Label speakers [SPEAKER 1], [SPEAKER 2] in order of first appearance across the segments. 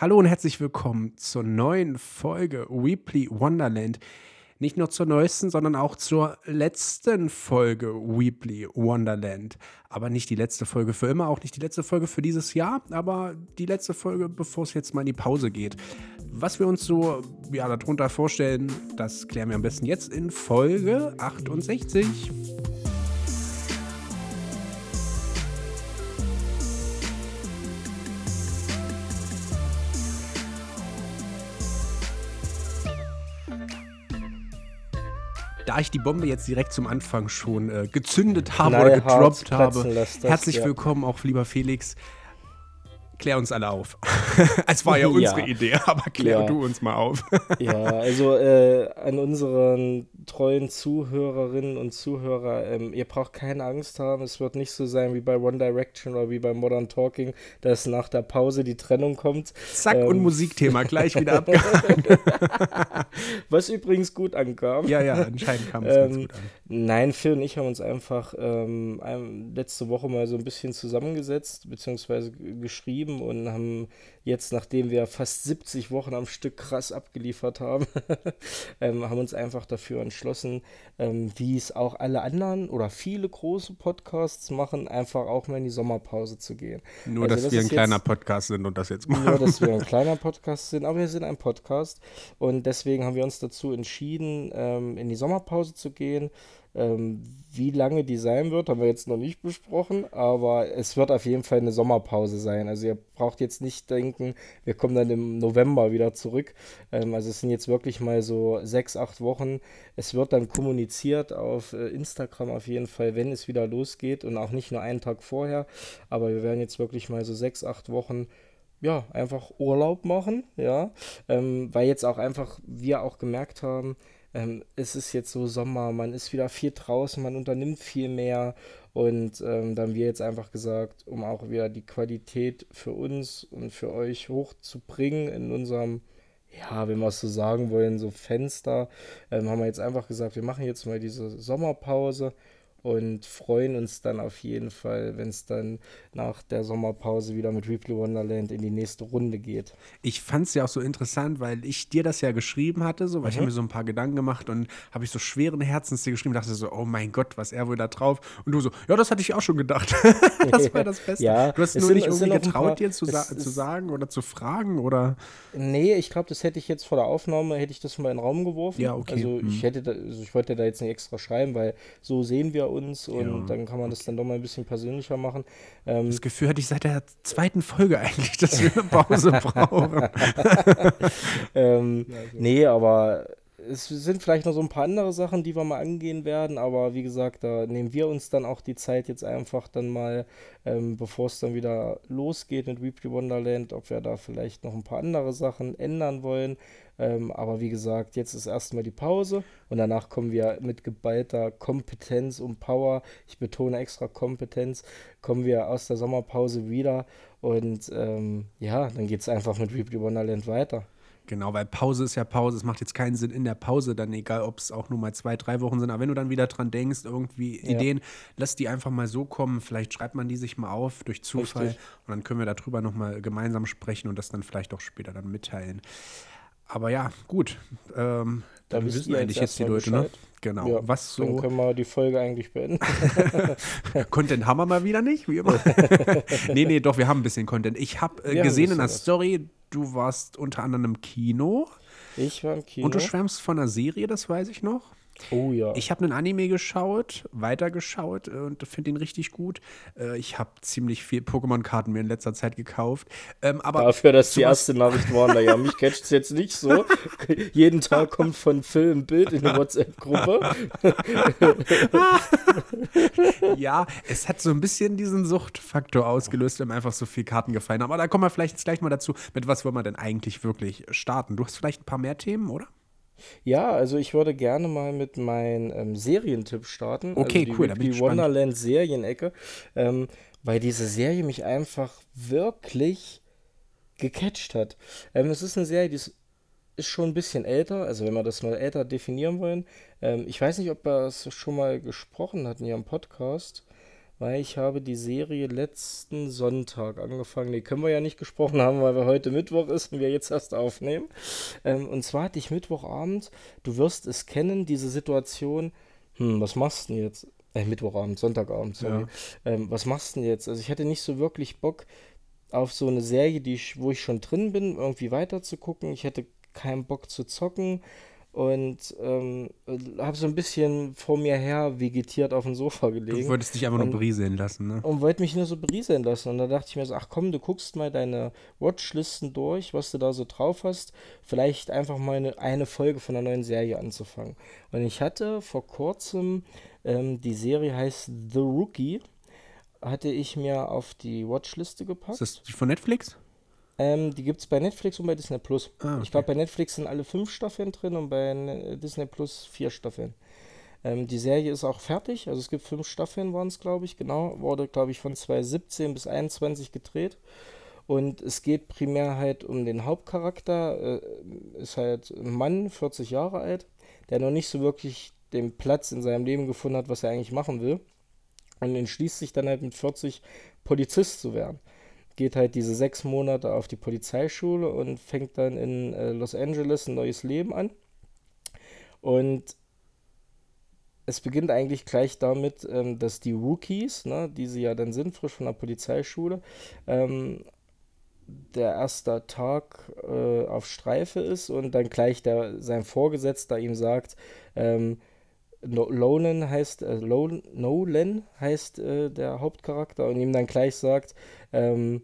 [SPEAKER 1] Hallo und herzlich willkommen zur neuen Folge Weebly Wonderland. Nicht nur zur neuesten, sondern auch zur letzten Folge Weebly Wonderland. Aber nicht die letzte Folge für immer, auch nicht die letzte Folge für dieses Jahr, aber die letzte Folge, bevor es jetzt mal in die Pause geht. Was wir uns so ja, darunter vorstellen, das klären wir am besten jetzt in Folge 68. da ich die Bombe jetzt direkt zum Anfang schon äh, gezündet habe oder gedroppt habe, das, herzlich ja. willkommen auch lieber Felix klär uns alle auf. es war ja unsere ja. Idee, aber klär ja. du uns mal auf.
[SPEAKER 2] ja, also äh, an unseren treuen Zuhörerinnen und Zuhörer, ähm, ihr braucht keine Angst haben. Es wird nicht so sein wie bei One Direction oder wie bei Modern Talking, dass nach der Pause die Trennung kommt.
[SPEAKER 1] Zack ähm, und Musikthema gleich wieder abgehakt.
[SPEAKER 2] Was übrigens gut ankam.
[SPEAKER 1] Ja, ja, anscheinend kam es ähm, ganz gut an.
[SPEAKER 2] Nein, Phil und ich haben uns einfach ähm, letzte Woche mal so ein bisschen zusammengesetzt, beziehungsweise geschrieben geschrieben und haben jetzt, nachdem wir fast 70 Wochen am Stück krass abgeliefert haben, ähm, haben uns einfach dafür entschlossen, ähm, wie es auch alle anderen oder viele große Podcasts machen, einfach auch mal in die Sommerpause zu gehen.
[SPEAKER 1] Nur, also, dass das wir ein kleiner Podcast sind und das jetzt machen.
[SPEAKER 2] Nur, dass wir ein kleiner Podcast sind, aber wir sind ein Podcast und deswegen haben wir uns dazu entschieden, ähm, in die Sommerpause zu gehen. Ähm, wie lange die sein wird, haben wir jetzt noch nicht besprochen, aber es wird auf jeden Fall eine Sommerpause sein. Also ihr braucht jetzt nicht denken, wir kommen dann im November wieder zurück. Ähm, also es sind jetzt wirklich mal so sechs, acht Wochen. Es wird dann kommuniziert auf äh, Instagram auf jeden Fall, wenn es wieder losgeht und auch nicht nur einen Tag vorher. Aber wir werden jetzt wirklich mal so sechs, acht Wochen ja, einfach Urlaub machen, ja, ähm, weil jetzt auch einfach wir auch gemerkt haben, ähm, es ist jetzt so Sommer, man ist wieder viel draußen, man unternimmt viel mehr. Und ähm, dann haben wir jetzt einfach gesagt, um auch wieder die Qualität für uns und für euch hochzubringen in unserem, ja, wenn wir es so sagen wollen, so Fenster, ähm, haben wir jetzt einfach gesagt, wir machen jetzt mal diese Sommerpause und freuen uns dann auf jeden Fall, wenn es dann nach der Sommerpause wieder mit Replay Wonderland in die nächste Runde geht.
[SPEAKER 1] Ich fand es ja auch so interessant, weil ich dir das ja geschrieben hatte, so, weil mhm. ich habe mir so ein paar Gedanken gemacht und habe ich so schweren Herzens dir geschrieben, dachte so, oh mein Gott, was er wohl da drauf. Und du so, ja, das hatte ich auch schon gedacht. das war das Beste. ja, du hast nur sind, nicht irgendwie getraut, paar, dir zu, sa zu sagen oder zu fragen oder?
[SPEAKER 2] Nee, ich glaube, das hätte ich jetzt vor der Aufnahme, hätte ich das mal in den Raum geworfen.
[SPEAKER 1] Ja, okay.
[SPEAKER 2] Also ich mhm. hätte, da, also ich wollte da jetzt nicht extra schreiben, weil so sehen wir uns und ja. dann kann man das dann doch mal ein bisschen persönlicher machen.
[SPEAKER 1] Ähm, das Gefühl hatte ich seit der zweiten Folge eigentlich, dass wir eine Pause brauchen.
[SPEAKER 2] ähm, ja, so. Nee, aber es sind vielleicht noch so ein paar andere Sachen, die wir mal angehen werden, aber wie gesagt, da nehmen wir uns dann auch die Zeit jetzt einfach dann mal, ähm, bevor es dann wieder losgeht mit Weebly Wonderland, ob wir da vielleicht noch ein paar andere Sachen ändern wollen. Ähm, aber wie gesagt, jetzt ist erstmal die Pause und danach kommen wir mit geballter Kompetenz und Power, ich betone extra Kompetenz, kommen wir aus der Sommerpause wieder und ähm, ja, dann geht es einfach mit Weebly Wonderland weiter.
[SPEAKER 1] Genau, weil Pause ist ja Pause. Es macht jetzt keinen Sinn in der Pause, dann egal, ob es auch nur mal zwei, drei Wochen sind. Aber wenn du dann wieder dran denkst, irgendwie ja. Ideen, lass die einfach mal so kommen. Vielleicht schreibt man die sich mal auf durch Zufall Richtig. und dann können wir darüber nochmal gemeinsam sprechen und das dann vielleicht auch später dann mitteilen. Aber ja, gut. Ähm, dann, dann wissen eigentlich jetzt die Leute, ne? Genau.
[SPEAKER 2] Ja, was so. Dann können wir die Folge eigentlich beenden.
[SPEAKER 1] Content haben wir mal wieder nicht, wie immer. nee, nee, doch, wir haben ein bisschen Content. Ich habe äh, gesehen in der Story, du warst unter anderem im Kino.
[SPEAKER 2] Ich war im Kino.
[SPEAKER 1] Und du schwärmst von einer Serie, das weiß ich noch.
[SPEAKER 2] Oh ja.
[SPEAKER 1] Ich habe einen Anime geschaut, weitergeschaut äh, und finde ihn richtig gut. Äh, ich habe ziemlich viel Pokémon-Karten mir in letzter Zeit gekauft.
[SPEAKER 2] Ähm, aber Dafür, dass die erste Nachricht war, naja, mich catcht es jetzt nicht so. Jeden Tag kommt von Phil ein Bild in eine WhatsApp-Gruppe.
[SPEAKER 1] ja, es hat so ein bisschen diesen Suchtfaktor ausgelöst, wenn mir einfach so viele Karten gefallen haben. Aber da kommen wir vielleicht jetzt gleich mal dazu, mit was wollen wir denn eigentlich wirklich starten? Du hast vielleicht ein paar mehr Themen, oder?
[SPEAKER 2] Ja, also ich würde gerne mal mit meinem ähm, Serientipp starten.
[SPEAKER 1] Okay,
[SPEAKER 2] also
[SPEAKER 1] die, cool.
[SPEAKER 2] Die Wonderland Serienecke, ähm, weil diese Serie mich einfach wirklich gecatcht hat. Ähm, es ist eine Serie, die ist, ist, schon ein bisschen älter, also wenn wir das mal älter definieren wollen. Ähm, ich weiß nicht, ob wir es schon mal gesprochen hatten hier im Podcast. Weil ich habe die Serie letzten Sonntag angefangen. Die können wir ja nicht gesprochen haben, weil wir heute Mittwoch ist und wir jetzt erst aufnehmen. Ähm, und zwar hatte ich Mittwochabend, du wirst es kennen, diese Situation, hm, was machst du denn jetzt? Äh, Mittwochabend, Sonntagabend, sorry. Ja. Ähm, was machst du denn jetzt? Also ich hatte nicht so wirklich Bock auf so eine Serie, die ich, wo ich schon drin bin, irgendwie weiter zu gucken. Ich hätte keinen Bock zu zocken und ähm, habe so ein bisschen vor mir her vegetiert auf dem Sofa gelegen. Du
[SPEAKER 1] wolltest dich einfach nur berieseln lassen, ne?
[SPEAKER 2] Und wollte mich nur so berieseln lassen. Und da dachte ich mir so, ach komm, du guckst mal deine Watchlisten durch, was du da so drauf hast. Vielleicht einfach mal eine, eine Folge von einer neuen Serie anzufangen. Und ich hatte vor kurzem, ähm, die Serie heißt The Rookie, hatte ich mir auf die Watchliste gepackt.
[SPEAKER 1] Ist das die von Netflix?
[SPEAKER 2] Ähm, die gibt es bei Netflix und bei Disney Plus. Ah, okay. Ich glaube, bei Netflix sind alle fünf Staffeln drin und bei ne-, Disney Plus vier Staffeln. Ähm, die Serie ist auch fertig, also es gibt fünf Staffeln, waren es, glaube ich, genau. Wurde, glaube ich, von 2017 bis 2021 gedreht. Und es geht primär halt um den Hauptcharakter. Äh, ist halt ein Mann, 40 Jahre alt, der noch nicht so wirklich den Platz in seinem Leben gefunden hat, was er eigentlich machen will. Und entschließt sich dann halt mit 40 Polizist zu werden geht halt diese sechs Monate auf die Polizeischule und fängt dann in äh, Los Angeles ein neues Leben an. Und es beginnt eigentlich gleich damit, ähm, dass die Rookies, ne, die sie ja dann sind, frisch von der Polizeischule, ähm, der erste Tag äh, auf Streife ist und dann gleich der, sein Vorgesetzter ihm sagt, ähm, Nolan heißt, äh, Nolan heißt äh, der Hauptcharakter und ihm dann gleich sagt, ähm,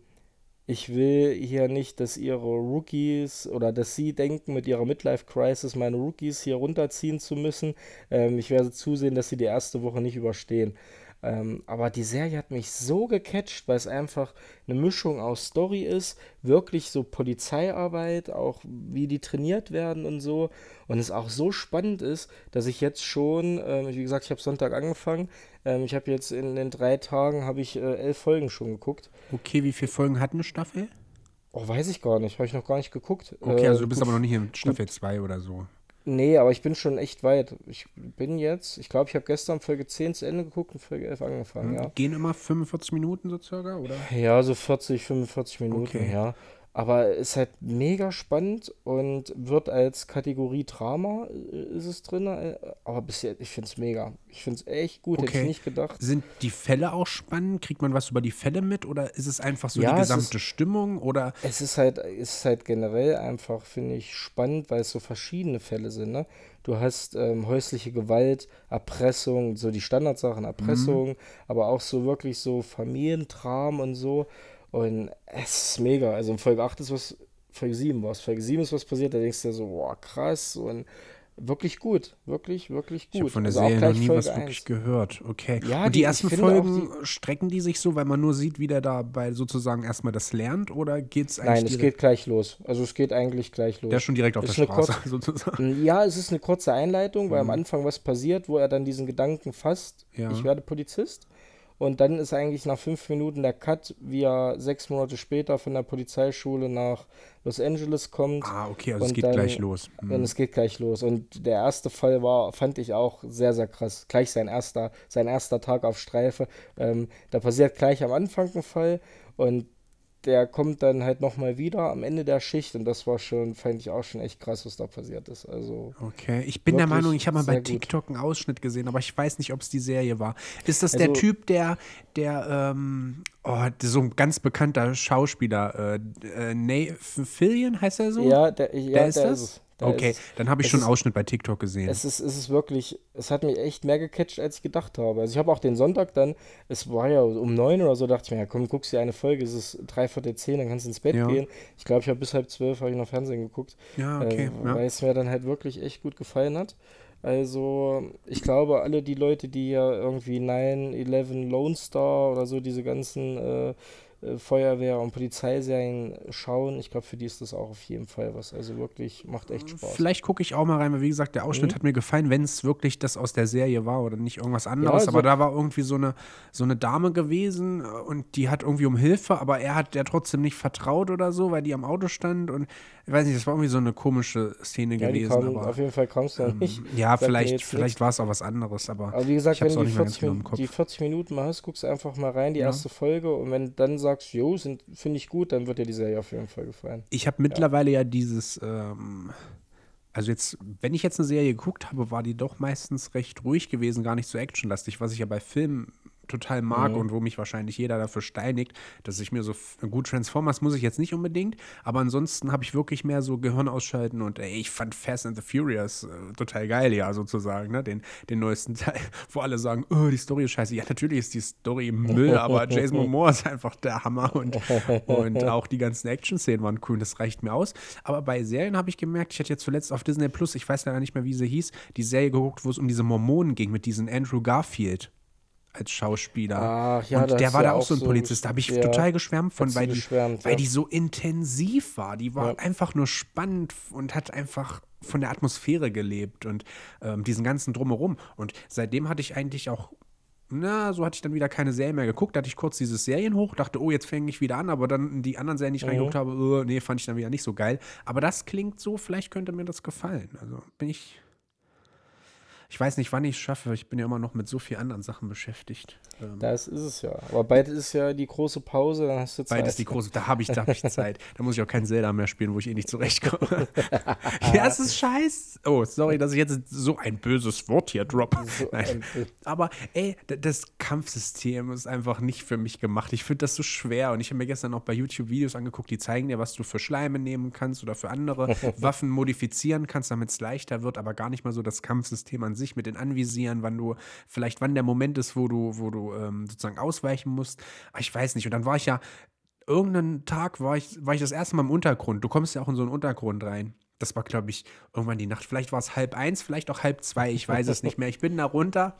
[SPEAKER 2] ich will hier nicht, dass ihre Rookies oder dass sie denken, mit ihrer Midlife-Crisis meine Rookies hier runterziehen zu müssen. Ähm, ich werde zusehen, dass sie die erste Woche nicht überstehen. Ähm, aber die Serie hat mich so gecatcht, weil es einfach eine Mischung aus Story ist, wirklich so Polizeiarbeit, auch wie die trainiert werden und so. Und es auch so spannend ist, dass ich jetzt schon, ähm, wie gesagt, ich habe Sonntag angefangen. Ähm, ich habe jetzt in den drei Tagen habe ich äh, elf Folgen schon geguckt.
[SPEAKER 1] Okay, wie viele Folgen hat eine Staffel?
[SPEAKER 2] Oh, weiß ich gar nicht. Habe ich noch gar nicht geguckt.
[SPEAKER 1] Okay, also du bist aber noch nicht in Staffel 2 oder so.
[SPEAKER 2] Nee, aber ich bin schon echt weit. Ich bin jetzt, ich glaube, ich habe gestern Folge 10 zu Ende geguckt und Folge 11 angefangen, mhm. ja.
[SPEAKER 1] Gehen immer 45 Minuten so circa, oder?
[SPEAKER 2] Ja, so 40, 45 Minuten, okay. ja. Aber ist halt mega spannend und wird als Kategorie Drama äh, ist es drin. Äh, aber bisher, ich finde es mega. Ich finde es echt gut, okay. hätte ich nicht gedacht.
[SPEAKER 1] Sind die Fälle auch spannend? Kriegt man was über die Fälle mit oder ist es einfach so ja, die gesamte ist, Stimmung? Oder?
[SPEAKER 2] Es ist halt, ist halt generell einfach, finde ich, spannend, weil es so verschiedene Fälle sind. Ne? Du hast ähm, häusliche Gewalt, Erpressung, so die Standardsachen, Erpressung, mhm. aber auch so wirklich so Familientram und so. Und es ist mega. Also in Folge 8 ist was, Folge 7 war es. Folge 7 ist was passiert, da denkst du dir so, boah, krass. Und wirklich gut. Wirklich, wirklich gut. Ich
[SPEAKER 1] habe von der also Serie noch nie Folge was 1. wirklich gehört. Okay. Ja, und die, die ersten Folgen die, strecken die sich so, weil man nur sieht, wie der dabei sozusagen erstmal das lernt oder geht es eigentlich?
[SPEAKER 2] Nein, es geht gleich los. Also es geht eigentlich gleich los.
[SPEAKER 1] Der ist schon direkt auf
[SPEAKER 2] ist
[SPEAKER 1] der Straße
[SPEAKER 2] sozusagen. Ja, es ist eine kurze Einleitung, weil mhm. am Anfang was passiert, wo er dann diesen Gedanken fasst, ja. ich werde Polizist. Und dann ist eigentlich nach fünf Minuten der Cut, wie er sechs Monate später von der Polizeischule nach Los Angeles kommt.
[SPEAKER 1] Ah, okay, also es geht dann, gleich los.
[SPEAKER 2] Mhm. Und es geht gleich los. Und der erste Fall war, fand ich auch sehr, sehr krass. Gleich sein erster, sein erster Tag auf Streife. Ähm, da passiert gleich am Anfang ein Fall und der kommt dann halt nochmal wieder am Ende der Schicht und das war schon, fand ich auch schon echt krass, was da passiert ist. Also
[SPEAKER 1] okay, ich bin der Meinung, ich habe mal bei TikTok einen Ausschnitt gesehen, aber ich weiß nicht, ob es die Serie war. Ist das also, der Typ, der, der, ähm, oh, so ein ganz bekannter Schauspieler, äh, äh Nathan Fillion heißt er so?
[SPEAKER 2] Ja, der, ja, der ist der das? Ist
[SPEAKER 1] okay, ist, dann habe ich schon einen Ausschnitt bei TikTok gesehen.
[SPEAKER 2] Es ist, es ist wirklich, es hat mich echt mehr gecatcht, als ich gedacht habe. Also ich habe auch den Sonntag dann, es war ja um neun oder so, dachte ich mir, ja komm, guckst dir eine Folge, es ist dreiviertel zehn, dann kannst du ins Bett ja. gehen. Ich glaube, ich habe bis halb zwölf habe ich noch Fernsehen geguckt.
[SPEAKER 1] Ja, okay.
[SPEAKER 2] Äh, ja. Weil es mir dann halt wirklich echt gut gefallen hat. Also, ich glaube, alle die Leute, die ja irgendwie 9-11 Lone Star oder so, diese ganzen äh, äh, Feuerwehr- und Polizeiserien schauen, ich glaube, für die ist das auch auf jeden Fall was. Also wirklich, macht echt Spaß.
[SPEAKER 1] Vielleicht gucke ich auch mal rein, weil wie gesagt, der Ausschnitt
[SPEAKER 2] Mhm.
[SPEAKER 1] hat mir gefallen, wenn es wirklich das aus der Serie war oder nicht irgendwas anderes.
[SPEAKER 2] also-
[SPEAKER 1] aber da war irgendwie so eine, so eine Dame gewesen äh, und die hat irgendwie um Hilfe, aber er hat der trotzdem nicht vertraut oder so, weil die am Auto stand und ich weiß nicht, das war irgendwie so eine komische Szene
[SPEAKER 2] ja,
[SPEAKER 1] gewesen.
[SPEAKER 2] kam,
[SPEAKER 1] aber,
[SPEAKER 2] auf jeden Fall kam es da
[SPEAKER 1] ähm,
[SPEAKER 2] nicht.
[SPEAKER 1] ja, vielleicht, vielleicht war es auch was anderes, aber
[SPEAKER 2] Aber wie gesagt,
[SPEAKER 1] ich
[SPEAKER 2] wenn du die
[SPEAKER 1] nicht mehr ganz
[SPEAKER 2] 40,
[SPEAKER 1] genau
[SPEAKER 2] die 40 Minuten mal hast, guckst einfach mal rein, die
[SPEAKER 1] Ja.
[SPEAKER 2] erste Folge. Und wenn dann sagst, jo, sind- finde ich gut, dann wird dir die Serie auf jeden Fall gefallen.
[SPEAKER 1] Ich habe mittlerweile ja dieses, ähm, also jetzt, wenn ich jetzt eine Serie geguckt habe, war die doch meistens recht ruhig gewesen, gar nicht so actionlastig, was ich ja bei Filmen total mag
[SPEAKER 2] Mhm.
[SPEAKER 1] und wo mich wahrscheinlich jeder dafür steinigt, dass ich mir so gut Transformers muss ich jetzt nicht unbedingt, aber ansonsten habe ich wirklich mehr so Gehirn ausschalten und ey, ich fand Fast and the Furious äh, total geil, ja, sozusagen, ne, den, den neuesten Teil, wo alle sagen, oh, die Story ist scheiße. Ja, natürlich ist die Story Müll, aber Jason Momoa ist einfach der Hammer und, und auch die ganzen Action-Szenen waren cool das reicht mir aus. Aber bei Serien habe ich gemerkt, ich hatte jetzt zuletzt auf Disney Plus, ich weiß leider nicht mehr, wie sie hieß, die Serie geguckt, wo es um diese Mormonen ging mit diesem Andrew Garfield als Schauspieler.
[SPEAKER 2] Ach ja,
[SPEAKER 1] und der war da auch so ein Polizist. Da habe ich
[SPEAKER 2] ja,
[SPEAKER 1] total geschwärmt von, weil, die,
[SPEAKER 2] geschwärmt,
[SPEAKER 1] weil
[SPEAKER 2] ja.
[SPEAKER 1] die so intensiv war. Die war
[SPEAKER 2] Ja.
[SPEAKER 1] einfach nur spannend und hat einfach von der Atmosphäre gelebt und ähm, diesen ganzen Drumherum. Und seitdem hatte ich eigentlich auch na, so hatte ich dann wieder keine Serie mehr geguckt. Da hatte ich kurz dieses Serien hoch, dachte, oh, jetzt fange ich wieder an, aber dann die anderen Serien, die ich
[SPEAKER 2] Mhm.
[SPEAKER 1] reingeguckt habe, oh, nee, fand ich dann wieder nicht so geil. Aber das klingt so, vielleicht könnte mir das gefallen. Also bin ich. Ich weiß nicht, wann ich es schaffe. Ich bin ja immer noch mit so vielen anderen Sachen beschäftigt. Ähm,
[SPEAKER 2] Das ist es ja. Aber bald ist ja die große Pause, dann hast du Zeit.
[SPEAKER 1] Beides die große, da habe ich, da hab ich Zeit. Da muss ich auch kein Zelda mehr spielen, wo ich eh nicht zurechtkomme. ja, es ist scheiß. Oh, sorry, dass ich jetzt so ein böses Wort hier droppe.
[SPEAKER 2] So
[SPEAKER 1] Aber ey, das Kampfsystem ist einfach nicht für mich gemacht. Ich finde das so schwer. Und ich habe mir gestern auch bei YouTube Videos angeguckt, die zeigen dir, was du für Schleime nehmen kannst oder für andere Waffen modifizieren kannst, damit es leichter wird, aber gar nicht mal so das Kampfsystem an sich mit den Anvisieren, wann du, vielleicht wann der Moment ist, wo du, wo du ähm, sozusagen ausweichen musst. Aber ich weiß nicht. Und dann war ich ja, irgendeinen Tag war ich, war ich das erste Mal im Untergrund. Du kommst ja auch in so einen Untergrund rein. Das war, glaube ich, irgendwann die Nacht. Vielleicht war es halb eins, vielleicht auch halb zwei. Ich weiß es nicht mehr. Ich bin da runter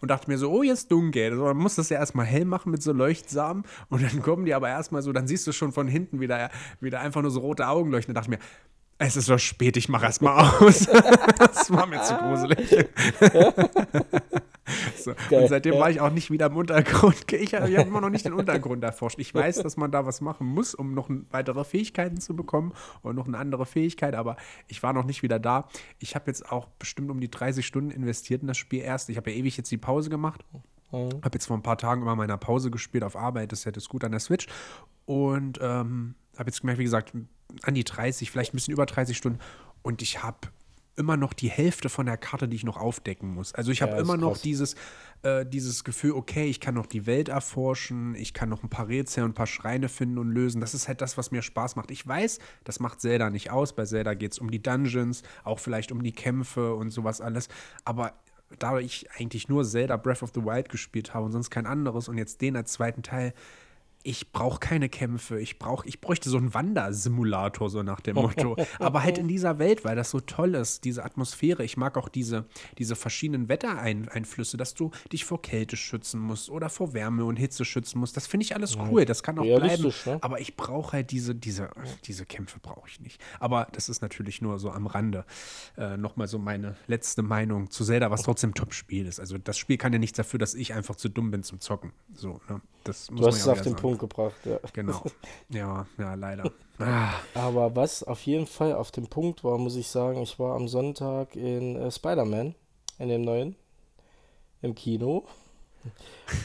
[SPEAKER 1] und dachte mir so, oh, jetzt dunkel. Also, man muss das ja erstmal hell machen mit so Leuchtsamen. Und dann kommen die aber erstmal so, dann siehst du schon von hinten wieder, wieder einfach nur so rote Augen leuchten. Da dachte ich mir, es ist so spät, ich mache erstmal aus. das war mir zu gruselig. so.
[SPEAKER 2] Geil,
[SPEAKER 1] Und seitdem
[SPEAKER 2] ja.
[SPEAKER 1] war ich auch nicht wieder im Untergrund. Ich habe hab immer noch nicht den Untergrund erforscht. Ich weiß, dass man da was machen muss, um noch weitere Fähigkeiten zu bekommen und noch eine andere Fähigkeit, aber ich war noch nicht wieder da. Ich habe jetzt auch bestimmt um die 30 Stunden investiert in das Spiel erst. Ich habe ja ewig jetzt die Pause gemacht.
[SPEAKER 2] Mhm.
[SPEAKER 1] Habe jetzt vor ein paar Tagen immer meiner Pause gespielt auf Arbeit. Das ja das gut an der Switch. Und ähm, habe jetzt gemerkt, wie gesagt, an die 30, vielleicht ein bisschen über 30 Stunden. Und ich habe immer noch die Hälfte von der Karte, die ich noch aufdecken muss. Also ich habe
[SPEAKER 2] Ja,
[SPEAKER 1] immer noch
[SPEAKER 2] krass.
[SPEAKER 1] dieses, äh, dieses Gefühl, okay, ich kann noch die Welt erforschen, ich kann noch ein paar Rätsel und ein paar Schreine finden und lösen. Das ist halt das, was mir Spaß macht. Ich weiß, das macht Zelda nicht aus. Bei Zelda geht es um die Dungeons, auch vielleicht um die Kämpfe und sowas alles. Aber da ich eigentlich nur Zelda Breath of the Wild gespielt habe und sonst kein anderes und jetzt den als zweiten Teil, ich brauche keine Kämpfe. Ich brauch, ich bräuchte so einen Wandersimulator, so nach dem Motto. Aber halt in dieser Welt, weil das so toll ist, diese Atmosphäre. Ich mag auch diese, diese verschiedenen Wettereinflüsse, dass du dich vor Kälte schützen musst oder vor Wärme und Hitze schützen musst. Das finde ich alles cool. Das kann auch bleiben.
[SPEAKER 2] Ne?
[SPEAKER 1] Aber ich brauche halt diese, diese, diese Kämpfe brauche ich nicht. Aber das ist natürlich nur so am Rande. Äh, Nochmal so meine letzte Meinung zu Zelda, was trotzdem Top-Spiel ist. Also das Spiel kann ja nichts dafür, dass ich einfach zu dumm bin zum Zocken. So, ne? Das muss
[SPEAKER 2] Du hast
[SPEAKER 1] man
[SPEAKER 2] es
[SPEAKER 1] ja auch
[SPEAKER 2] auf den
[SPEAKER 1] sagen.
[SPEAKER 2] Punkt gebracht, ja.
[SPEAKER 1] Genau. Ja, ja, leider. Ah,
[SPEAKER 2] Aber was auf jeden Fall auf dem Punkt war, muss ich sagen, ich war am Sonntag in äh, Spider-Man, in dem neuen, im Kino.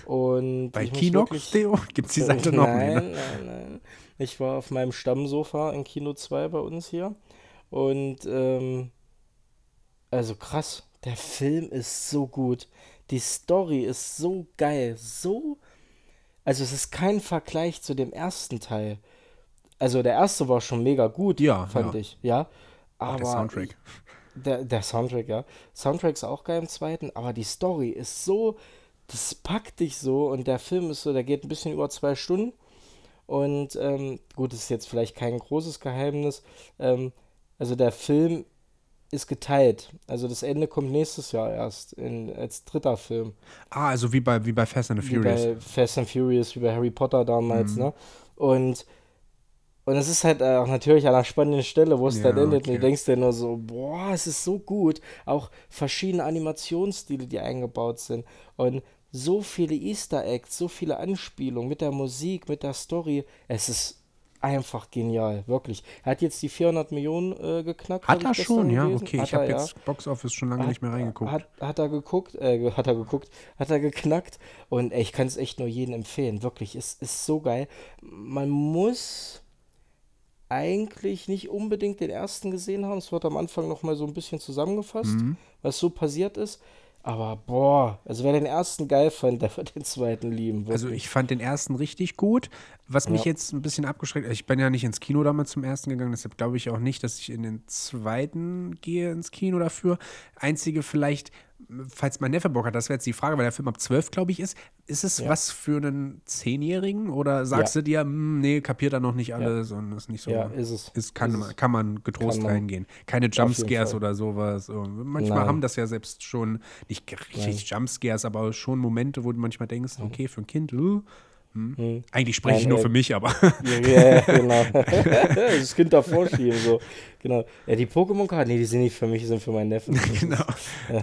[SPEAKER 2] Und
[SPEAKER 1] bei Kinox, Theo, gibt es die Seite noch
[SPEAKER 2] nein.
[SPEAKER 1] Ne?
[SPEAKER 2] nein, nein. Ich war auf meinem Stammsofa in Kino 2 bei uns hier. Und ähm, also krass, der Film ist so gut. Die Story ist so geil, so. Also es ist kein Vergleich zu dem ersten Teil. Also der erste war schon mega gut,
[SPEAKER 1] Ja,
[SPEAKER 2] fand
[SPEAKER 1] ja.
[SPEAKER 2] ich, ja. Aber
[SPEAKER 1] Der Soundtrack.
[SPEAKER 2] der, der Soundtrack, ja. Soundtrack ist auch geil im zweiten, aber die Story ist so, das packt dich so und der Film ist so, der geht ein bisschen über zwei Stunden. Und ähm, gut, das ist jetzt vielleicht kein großes Geheimnis. Ähm, also der Film ist geteilt. Also das Ende kommt nächstes Jahr erst in, als dritter Film.
[SPEAKER 1] Ah, also wie bei, wie bei Fast and the Furious.
[SPEAKER 2] Wie bei Fast and Furious, wie bei Harry Potter damals, mhm. ne? Und und es ist halt auch natürlich an einer spannenden Stelle, wo es ja, dann endet. Okay. Und du denkst dir nur so, boah, es ist so gut. Auch verschiedene Animationsstile, die eingebaut sind. Und so viele Easter Eggs, so viele Anspielungen mit der Musik, mit der Story. Es ist einfach genial, wirklich. Er hat jetzt die 400 Millionen äh, geknackt.
[SPEAKER 1] Hat er schon, ja, okay. Hat ich habe jetzt Box Office schon lange hat, nicht mehr reingeguckt.
[SPEAKER 2] Hat, hat er geguckt, äh, hat er geguckt, hat er geknackt. Und ey, ich kann es echt nur jedem empfehlen, wirklich. Es ist so geil. Man muss eigentlich nicht unbedingt den ersten gesehen haben. Es wird am Anfang nochmal so ein bisschen zusammengefasst, mhm. was so passiert ist. Aber boah, also wer den ersten geil fand, der wird den zweiten lieben.
[SPEAKER 1] Wirklich. Also ich fand den ersten richtig gut. Was mich ja. jetzt ein bisschen abgeschreckt, ich bin ja nicht ins Kino damals zum ersten gegangen, deshalb glaube ich auch nicht, dass ich in den zweiten gehe ins Kino dafür. Einzige vielleicht, falls mein Neffe Bock hat, das wäre jetzt die Frage, weil der Film ab 12, glaube ich, ist. Ist es ja. was für einen Zehnjährigen oder sagst ja. du dir, hm, nee, kapiert er noch nicht alles ja. und ist nicht so.
[SPEAKER 2] Ja, ist es.
[SPEAKER 1] Ist, kann,
[SPEAKER 2] ist
[SPEAKER 1] man, kann man getrost kann man reingehen. Keine Jumpscares oder sowas. Manchmal Nein. haben das ja selbst schon, nicht richtig Jumpscares, aber schon Momente, wo du manchmal denkst, okay, für ein Kind, uh, hm. hm. Eigentlich spreche ich nur für mich, aber.
[SPEAKER 2] ja, genau. das Kind davor schieben, so. Genau. Ja, die Pokémon-Karten, nee, die sind nicht für mich, die sind für meinen Neffen.
[SPEAKER 1] genau.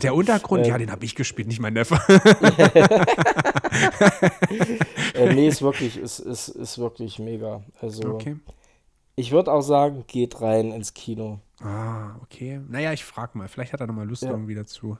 [SPEAKER 1] Der Untergrund, äh, ja, den habe ich gespielt, nicht mein Neffe.
[SPEAKER 2] äh, nee, ist wirklich, ist, ist, ist wirklich mega. Also. Okay. Ich würde auch sagen, geht rein ins Kino.
[SPEAKER 1] Ah, okay. Naja, ich frage mal. Vielleicht hat er nochmal Lust ja. irgendwie dazu.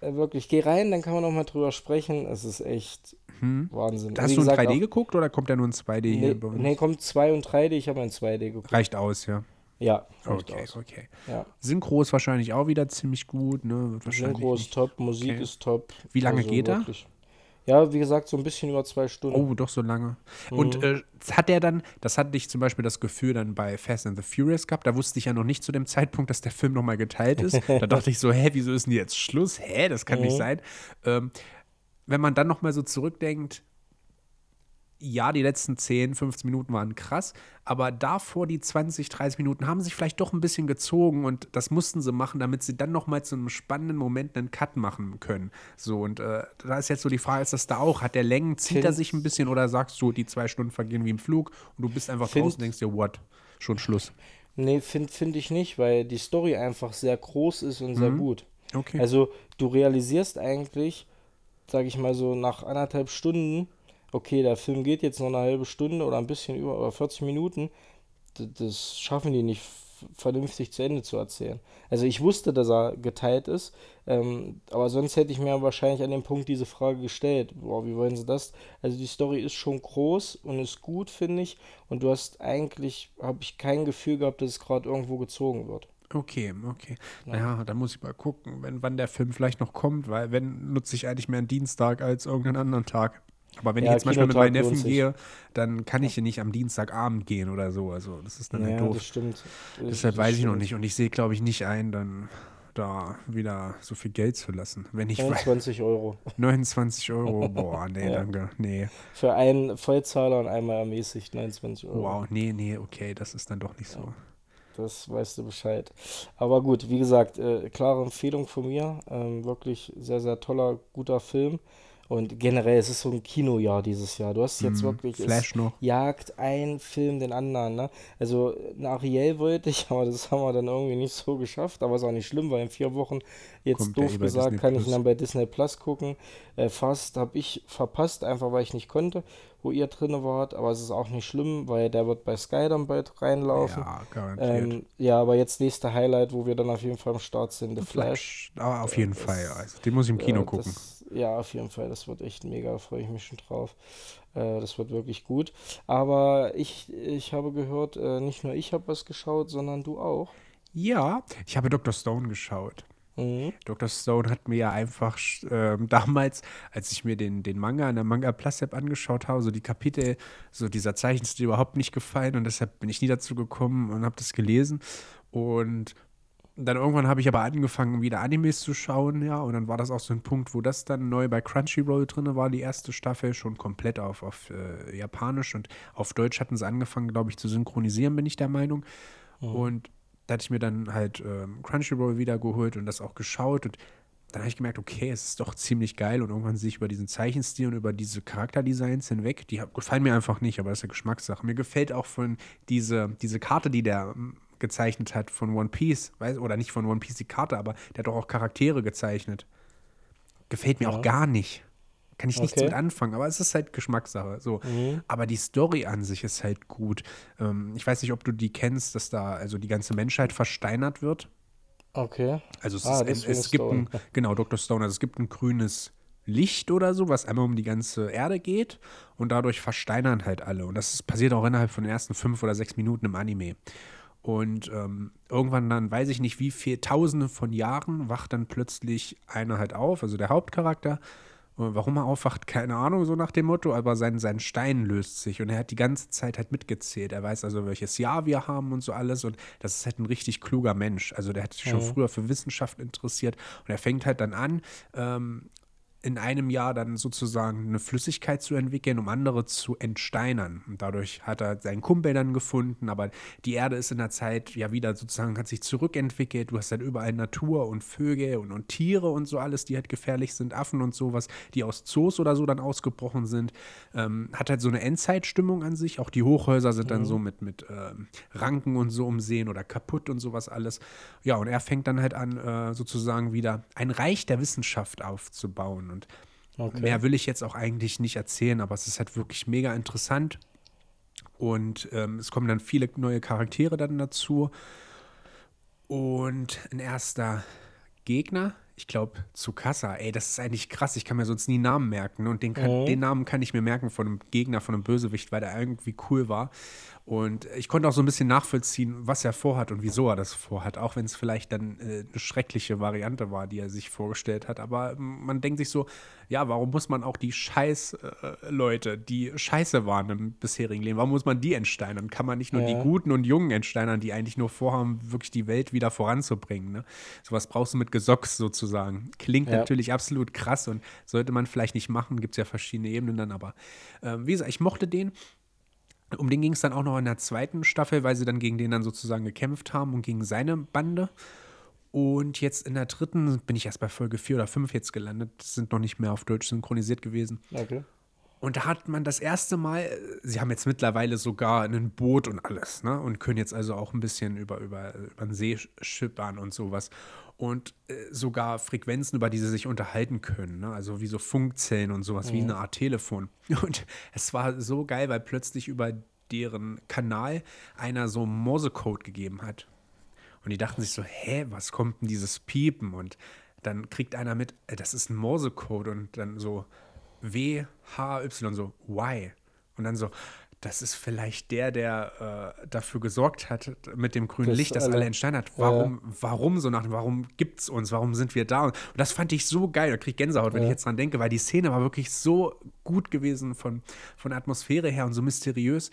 [SPEAKER 2] Äh, wirklich, geh rein, dann kann man nochmal drüber sprechen. Es ist echt hm. Wahnsinn.
[SPEAKER 1] Hast du in 3D auch, geguckt oder kommt der nur in 2D nee, hier
[SPEAKER 2] bei uns? Nee, kommt 2 und 3D. Ich habe in 2D geguckt.
[SPEAKER 1] Reicht aus, ja.
[SPEAKER 2] Ja,
[SPEAKER 1] okay, aus. okay. Ja. Synchro ist wahrscheinlich auch wieder ziemlich gut, ne?
[SPEAKER 2] Synchro ist top, Musik okay. ist top.
[SPEAKER 1] Wie lange also geht wirklich. er?
[SPEAKER 2] Ja, wie gesagt, so ein bisschen über zwei Stunden.
[SPEAKER 1] Oh, doch so lange. Mhm. Und äh, hat der dann, das hatte ich zum Beispiel das Gefühl dann bei Fast and the Furious gehabt, da wusste ich ja noch nicht zu dem Zeitpunkt, dass der Film nochmal geteilt ist. da dachte ich so, hä, wieso ist denn jetzt Schluss? Hä, das kann mhm. nicht sein. Ähm, wenn man dann nochmal so zurückdenkt, ja, die letzten 10, 15 Minuten waren krass, aber davor die 20, 30 Minuten haben sich vielleicht doch ein bisschen gezogen und das mussten sie machen, damit sie dann nochmal zu einem spannenden Moment einen Cut machen können. So, und äh, da ist jetzt so die Frage, ist das da auch? Hat der Längen, zieht find, er sich ein bisschen oder sagst du, die zwei Stunden vergehen wie im Flug und du bist einfach find, draußen und denkst dir, what? Schon Schluss.
[SPEAKER 2] Nee, finde find ich nicht, weil die Story einfach sehr groß ist und mhm. sehr gut.
[SPEAKER 1] Okay.
[SPEAKER 2] Also, du realisierst eigentlich, sag ich mal so, nach anderthalb Stunden, okay, der Film geht jetzt noch eine halbe Stunde oder ein bisschen über oder 40 Minuten, das schaffen die nicht vernünftig zu Ende zu erzählen. Also ich wusste, dass er geteilt ist, ähm, aber sonst hätte ich mir wahrscheinlich an dem Punkt diese Frage gestellt. Boah, wie wollen sie das? Also die Story ist schon groß und ist gut, finde ich. Und du hast eigentlich, habe ich kein Gefühl gehabt, dass es gerade irgendwo gezogen wird.
[SPEAKER 1] Okay, okay. Ja. Naja, da muss ich mal gucken, wenn, wann der Film vielleicht noch kommt, weil wenn nutze ich eigentlich mehr einen Dienstag als irgendeinen anderen Tag. Aber wenn ja, ich jetzt manchmal mit meinen Neffen gehe, dann kann ich ja nicht am Dienstagabend gehen oder so. Also das ist dann halt ja, halt doof.
[SPEAKER 2] Das stimmt.
[SPEAKER 1] Das Deshalb weiß ich noch nicht. Und ich sehe, glaube ich, nicht ein, dann da wieder so viel Geld zu lassen. Wenn ich
[SPEAKER 2] 29 Euro.
[SPEAKER 1] 29 Euro, boah, nee, ja. danke. Nee.
[SPEAKER 2] Für einen Vollzahler und einmal ermäßigt 29 Euro.
[SPEAKER 1] Wow, nee, nee, okay, das ist dann doch nicht so.
[SPEAKER 2] Das weißt du Bescheid. Aber gut, wie gesagt, äh, klare Empfehlung von mir. Ähm, wirklich sehr, sehr toller, guter Film. Und generell, es ist so ein Kinojahr dieses Jahr. Du hast jetzt mm, wirklich
[SPEAKER 1] Flash noch.
[SPEAKER 2] jagt ein Film den anderen. Ne? Also ein Ariel wollte ich, aber das haben wir dann irgendwie nicht so geschafft. Aber ist auch nicht schlimm, weil in vier Wochen, jetzt Kommt doof eh gesagt, kann ich ihn dann bei Disney Plus gucken. Äh, fast habe ich verpasst, einfach weil ich nicht konnte, wo ihr drin wart. Aber es ist auch nicht schlimm, weil der wird bei Sky dann bald reinlaufen. Ja, garantiert. Ähm, ja, aber jetzt nächste Highlight, wo wir dann auf jeden Fall am Start sind, The Flash.
[SPEAKER 1] Flash. Ah, auf jeden das, Fall. Also, den muss ich im Kino äh, gucken.
[SPEAKER 2] Das, ja, auf jeden Fall. Das wird echt mega. Freue ich mich schon drauf. Äh, das wird wirklich gut. Aber ich, ich habe gehört, äh, nicht nur ich habe was geschaut, sondern du auch.
[SPEAKER 1] Ja, ich habe Dr. Stone geschaut. Mhm. Dr. Stone hat mir ja einfach äh, damals, als ich mir den, den Manga in der Manga Plus App angeschaut habe, so die Kapitel, so dieser Zeichenstil überhaupt nicht gefallen und deshalb bin ich nie dazu gekommen und habe das gelesen. Und dann irgendwann habe ich aber angefangen, wieder Animes zu schauen, ja, und dann war das auch so ein Punkt, wo das dann neu bei Crunchyroll drin war, die erste Staffel, schon komplett auf, auf äh, Japanisch und auf Deutsch hatten sie angefangen, glaube ich, zu synchronisieren, bin ich der Meinung. Mhm. Und da hatte ich mir dann halt ähm, Crunchyroll wieder geholt und das auch geschaut und dann habe ich gemerkt, okay, es ist doch ziemlich geil und irgendwann sehe ich über diesen Zeichenstil und über diese Charakterdesigns hinweg, die gefallen mir einfach nicht, aber das ist ja Geschmackssache. Mir gefällt auch von diese, diese Karte, die der gezeichnet hat von One Piece, weiß, oder nicht von One Piece die Karte, aber der hat doch auch Charaktere gezeichnet. Gefällt mir ja. auch gar nicht. Kann ich nichts okay. mit anfangen, aber es ist halt Geschmackssache. So. Mhm. Aber die Story an sich ist halt gut. Ähm, ich weiß nicht, ob du die kennst, dass da also die ganze Menschheit versteinert wird.
[SPEAKER 2] Okay.
[SPEAKER 1] Also es, ah, ist, es gibt ein, genau, Dr. Stone, also es gibt ein grünes Licht oder so, was einmal um die ganze Erde geht und dadurch versteinern halt alle. Und das passiert auch innerhalb von den ersten fünf oder sechs Minuten im Anime. Und ähm, irgendwann dann, weiß ich nicht wie viel, tausende von Jahren, wacht dann plötzlich einer halt auf, also der Hauptcharakter, Warum er aufwacht, keine Ahnung, so nach dem Motto, aber sein, sein Stein löst sich und er hat die ganze Zeit halt mitgezählt. Er weiß also, welches Jahr wir haben und so alles und das ist halt ein richtig kluger Mensch. Also der hat sich schon mhm. früher für Wissenschaft interessiert und er fängt halt dann an, ähm, in einem Jahr dann sozusagen eine Flüssigkeit zu entwickeln, um andere zu entsteinern. Und dadurch hat er seinen Kumpel dann gefunden, aber die Erde ist in der Zeit ja wieder sozusagen, hat sich zurückentwickelt. Du hast halt überall Natur und Vögel und, und Tiere und so alles, die halt gefährlich sind, Affen und sowas, die aus Zoos oder so dann ausgebrochen sind. Ähm, hat halt so eine Endzeitstimmung an sich. Auch die Hochhäuser sind dann mhm. so mit, mit ähm, Ranken und so umsehen oder kaputt und sowas alles. Ja, und er fängt dann halt an, äh, sozusagen wieder ein Reich der Wissenschaft aufzubauen. Und okay. mehr will ich jetzt auch eigentlich nicht erzählen, aber es ist halt wirklich mega interessant. Und ähm, es kommen dann viele neue Charaktere dann dazu. Und ein erster Gegner, ich glaube, Tsukasa, ey, das ist eigentlich krass. Ich kann mir sonst nie Namen merken. Und den, kann, mhm. den Namen kann ich mir merken von einem Gegner, von einem Bösewicht, weil der irgendwie cool war. Und ich konnte auch so ein bisschen nachvollziehen, was er vorhat und wieso er das vorhat, auch wenn es vielleicht dann äh, eine schreckliche Variante war, die er sich vorgestellt hat. Aber man denkt sich so, ja, warum muss man auch die Scheiß-Leute, äh, die scheiße waren im bisherigen Leben, warum muss man die entsteinern? Kann man nicht nur ja. die Guten und Jungen entsteinern, die eigentlich nur vorhaben, wirklich die Welt wieder voranzubringen? Ne? Sowas brauchst du mit Gesocks sozusagen. Klingt ja. natürlich absolut krass und sollte man vielleicht nicht machen, gibt es ja verschiedene Ebenen dann, aber äh, wie gesagt, ich mochte den. Um den ging es dann auch noch in der zweiten Staffel, weil sie dann gegen den dann sozusagen gekämpft haben und gegen seine Bande. Und jetzt in der dritten bin ich erst bei Folge 4 oder 5 jetzt gelandet. sind noch nicht mehr auf Deutsch synchronisiert gewesen. Okay. Und da hat man das erste Mal, sie haben jetzt mittlerweile sogar ein Boot und alles, ne? Und können jetzt also auch ein bisschen über, über, über den See schippern und sowas. Und äh, sogar Frequenzen, über die sie sich unterhalten können, ne? Also wie so Funkzellen und sowas, mhm. wie eine Art Telefon. Und es war so geil, weil plötzlich über deren Kanal einer so Morsecode gegeben hat. Und die dachten sich so, hä, was kommt denn dieses Piepen? Und dann kriegt einer mit, äh, das ist ein Morsecode und dann so, W, H, Y, so, why? Und dann so, das ist vielleicht der, der äh, dafür gesorgt hat, mit dem grünen das Licht, dass alle, alle entstanden hat. Warum, ja. warum so nach, warum gibt es uns, warum sind wir da? Und das fand ich so geil, da kriege ich Gänsehaut, wenn ja. ich jetzt dran denke, weil die Szene war wirklich so gut gewesen von, von der Atmosphäre her und so mysteriös.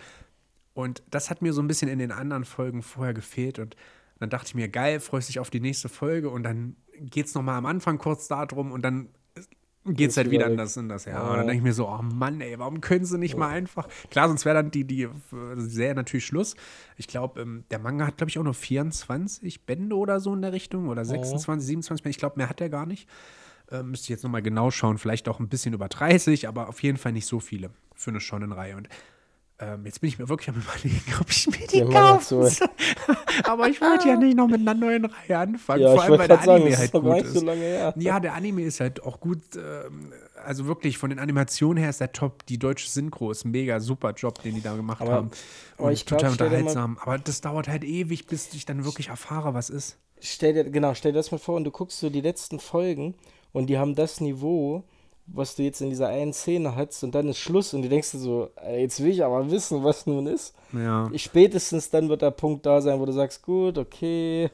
[SPEAKER 1] Und das hat mir so ein bisschen in den anderen Folgen vorher gefehlt. Und dann dachte ich mir, geil, freust dich auf die nächste Folge und dann geht es nochmal am Anfang kurz darum und dann geht es halt wieder in das, in das, ja. ja. Und dann denke ich mir so, oh Mann, ey, warum können sie nicht ja. mal einfach. Klar, sonst wäre dann die, die Serie natürlich Schluss. Ich glaube, ähm, der Manga hat, glaube ich, auch nur 24 Bände oder so in der Richtung. Oder 26, 27 Bände. Ich glaube, mehr hat er gar nicht. Ähm, müsste ich jetzt nochmal genau schauen. Vielleicht auch ein bisschen über 30, aber auf jeden Fall nicht so viele für eine Shonen-Reihe. Und ähm, jetzt bin ich mir wirklich am überlegen, ob ich mir die kaufen soll. Aber ich wollte ja nicht noch mit einer neuen Reihe anfangen. Ja, Vor allem, weil der Anime sagen, halt gut ist. So lange, ja. der Anime ist halt auch gut. Ähm, also wirklich von den Animationen her ist der top. Die deutsche Synchro ist ein mega super Job, den die da gemacht aber, haben. Und aber ich total glaub, unterhaltsam. Aber das dauert halt ewig, bis ich dann wirklich erfahre, was ist.
[SPEAKER 2] Stell dir, genau, stell dir das mal vor und du guckst so die letzten Folgen und die haben das Niveau was du jetzt in dieser einen Szene hast und dann ist Schluss und du denkst dir so, jetzt will ich aber wissen, was nun ist.
[SPEAKER 1] Ja.
[SPEAKER 2] Spätestens dann wird der Punkt da sein, wo du sagst, gut, okay,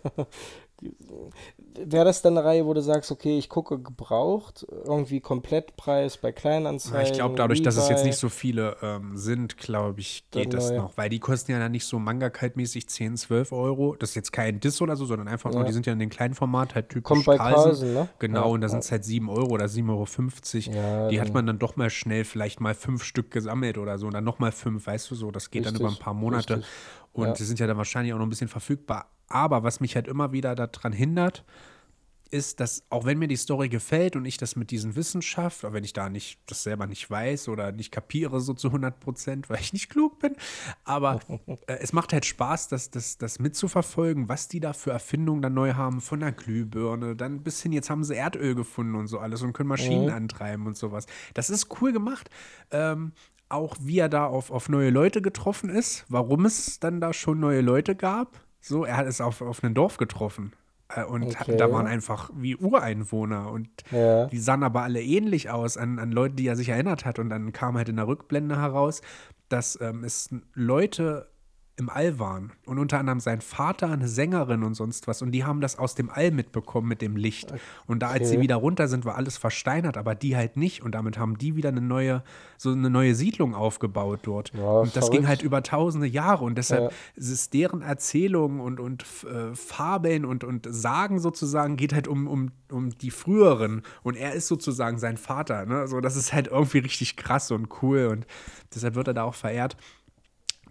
[SPEAKER 2] wäre das dann eine Reihe, wo du sagst, okay, ich gucke gebraucht, irgendwie Komplettpreis bei Kleinanzeigen?
[SPEAKER 1] Ich glaube, dadurch, dass es jetzt nicht so viele ähm, sind, glaube ich, geht das noch. Weil die kosten ja dann nicht so Manga-Kite-mäßig 10, 12 Euro. Das ist jetzt kein Diss oder so, sondern einfach ja. nur, die sind ja in den kleinen Format halt typisch
[SPEAKER 2] Kommt bei Carlsen, ne?
[SPEAKER 1] Genau, ja. und da sind es halt 7 Euro oder 7,50 Euro. Ja, die hat man dann doch mal schnell vielleicht mal fünf Stück gesammelt oder so und dann nochmal fünf, weißt du so. Das geht Richtig. dann über ein paar Monate. Richtig. Und die sind ja dann wahrscheinlich auch noch ein bisschen verfügbar. Aber was mich halt immer wieder daran hindert, ist, dass auch wenn mir die Story gefällt und ich das mit diesen Wissenschaft, auch wenn ich da nicht das selber nicht weiß oder nicht kapiere so zu 100 Prozent, weil ich nicht klug bin, aber äh, es macht halt Spaß, das, das, das mitzuverfolgen, was die da für Erfindungen dann neu haben, von der Glühbirne, dann bis hin, jetzt haben sie Erdöl gefunden und so alles und können Maschinen mhm. antreiben und sowas. Das ist cool gemacht. Ähm, auch wie er da auf, auf neue Leute getroffen ist, warum es dann da schon neue Leute gab. So, er hat es auf, auf ein Dorf getroffen. Äh, und okay. da waren einfach wie Ureinwohner und ja. die sahen aber alle ähnlich aus an, an Leute, die er sich erinnert hat. Und dann kam halt in der Rückblende heraus, dass ähm, es Leute im All waren. Und unter anderem sein Vater, eine Sängerin und sonst was. Und die haben das aus dem All mitbekommen mit dem Licht. Und da, als okay. sie wieder runter sind, war alles versteinert, aber die halt nicht. Und damit haben die wieder eine neue, so eine neue Siedlung aufgebaut dort. Ja, und das verrückt. ging halt über tausende Jahre. Und deshalb ja. ist deren Erzählung und, und äh, Fabeln und, und Sagen sozusagen geht halt um, um, um die früheren. Und er ist sozusagen sein Vater. Ne? Also das ist halt irgendwie richtig krass und cool. Und deshalb wird er da auch verehrt.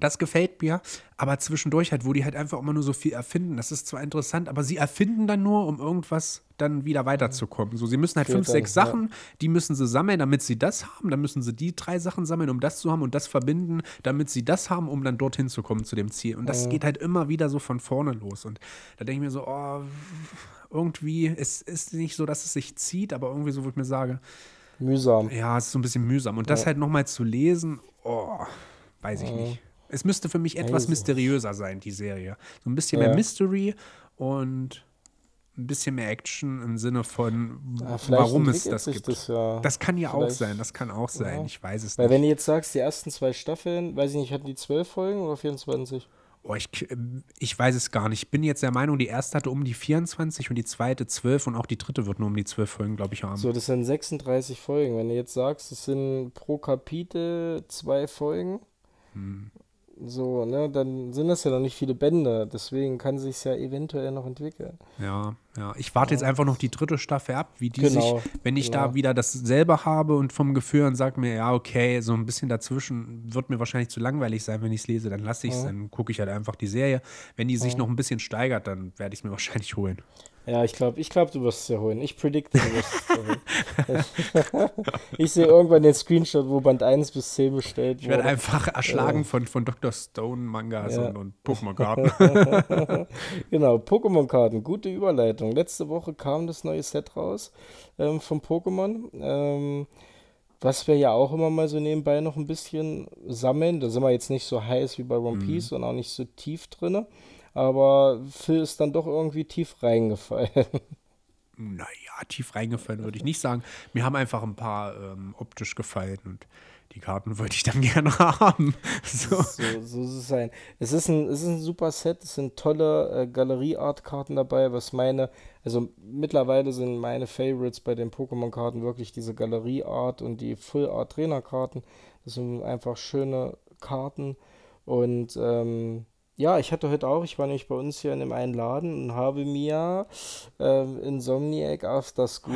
[SPEAKER 1] Das gefällt mir, aber zwischendurch halt, wo die halt einfach immer nur so viel erfinden. Das ist zwar interessant, aber sie erfinden dann nur, um irgendwas dann wieder weiterzukommen. So, sie müssen halt fünf, sechs Sachen, ja. die müssen sie sammeln, damit sie das haben. Dann müssen sie die drei Sachen sammeln, um das zu haben und das verbinden, damit sie das haben, um dann dorthin zu kommen zu dem Ziel. Und das ja. geht halt immer wieder so von vorne los. Und da denke ich mir so, oh, irgendwie, es ist nicht so, dass es sich zieht, aber irgendwie so, wo ich mir sage,
[SPEAKER 2] mühsam.
[SPEAKER 1] Ja, es ist so ein bisschen mühsam. Und das halt nochmal zu lesen, oh, weiß ich nicht. Es müsste für mich etwas also. mysteriöser sein, die Serie. So ein bisschen ja. mehr Mystery und ein bisschen mehr Action im Sinne von, ja, warum es das gibt. Das, ja. das, kann ja vielleicht. auch sein, das kann auch sein. Ja. Ich weiß es
[SPEAKER 2] Weil
[SPEAKER 1] nicht.
[SPEAKER 2] Weil wenn du jetzt sagst, die ersten zwei Staffeln, weiß ich nicht, hatten die zwölf Folgen oder 24?
[SPEAKER 1] Oh, ich, ich weiß es gar nicht. Ich bin jetzt der Meinung, die erste hatte um die 24 und die zweite 12 und auch die dritte wird nur um die 12 Folgen, glaube ich, haben.
[SPEAKER 2] So, das sind 36 Folgen. Wenn du jetzt sagst, es sind pro Kapitel zwei Folgen, hm. So, ne, dann sind das ja noch nicht viele Bände, deswegen kann sich ja eventuell noch entwickeln.
[SPEAKER 1] Ja, ja. Ich warte ja. jetzt einfach noch die dritte Staffel ab, wie die genau, sich, wenn ich genau. da wieder dasselbe habe und vom Gefühl und sage mir, ja, okay, so ein bisschen dazwischen wird mir wahrscheinlich zu langweilig sein, wenn ich es lese, dann lasse ich es, ja. dann gucke ich halt einfach die Serie. Wenn die sich noch ein bisschen steigert, dann werde ich es mir wahrscheinlich holen.
[SPEAKER 2] Ja, ich glaube, ich glaub, du wirst es ja holen. Ich predikte, du wirst es ja holen. ich sehe irgendwann den Screenshot, wo Band 1 bis 10 bestellt
[SPEAKER 1] wurde. Ich werde einfach erschlagen ja. von, von Dr. Stone Mangas ja. und, und Pokémon-Karten.
[SPEAKER 2] genau, Pokémon-Karten. Gute Überleitung. Letzte Woche kam das neue Set raus ähm, von Pokémon. Ähm, was wir ja auch immer mal so nebenbei noch ein bisschen sammeln. Da sind wir jetzt nicht so heiß wie bei One mhm. Piece mhm. und auch nicht so tief drin. Aber Phil ist dann doch irgendwie tief reingefallen.
[SPEAKER 1] Naja, tief reingefallen würde ich nicht sagen. Mir haben einfach ein paar ähm, optisch gefallen und die Karten wollte ich dann gerne haben.
[SPEAKER 2] So, so, so ist es sein. Es ist ein, es ist ein super Set, es sind tolle äh, Galerie-Art-Karten dabei, was meine, also mittlerweile sind meine Favorites bei den Pokémon-Karten wirklich diese Galerie-Art und die Full-Art-Trainer-Karten. Das sind einfach schöne Karten und ähm, ja, ich hatte heute auch, ich war nämlich bei uns hier in einem einen Laden und habe mir ähm, Insomniac After School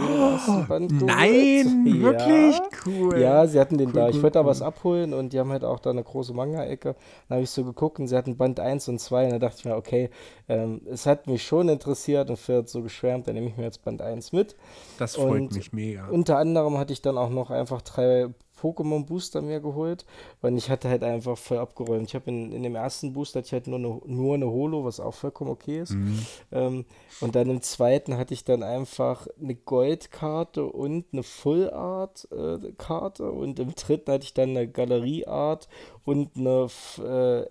[SPEAKER 2] oh,
[SPEAKER 1] Band geholt. Nein, ja. wirklich cool.
[SPEAKER 2] Ja, sie hatten den cool, da. Ich cool, wollte da was abholen und die haben halt auch da eine große Manga-Ecke. Dann habe ich so geguckt und sie hatten Band 1 und 2 und da dachte ich mir, okay, ähm, es hat mich schon interessiert und Pferd so geschwärmt, dann nehme ich mir jetzt Band 1 mit.
[SPEAKER 1] Das freut und mich mega.
[SPEAKER 2] Unter anderem hatte ich dann auch noch einfach drei Pokémon Booster mir geholt, weil ich hatte halt einfach voll abgeräumt. Ich habe in, in dem ersten Booster hatte ich halt nur eine, nur eine Holo, was auch vollkommen okay ist. Mhm. Ähm, und dann im zweiten hatte ich dann einfach eine Goldkarte und eine Full Art äh, Karte und im dritten hatte ich dann eine Galerie Art und eine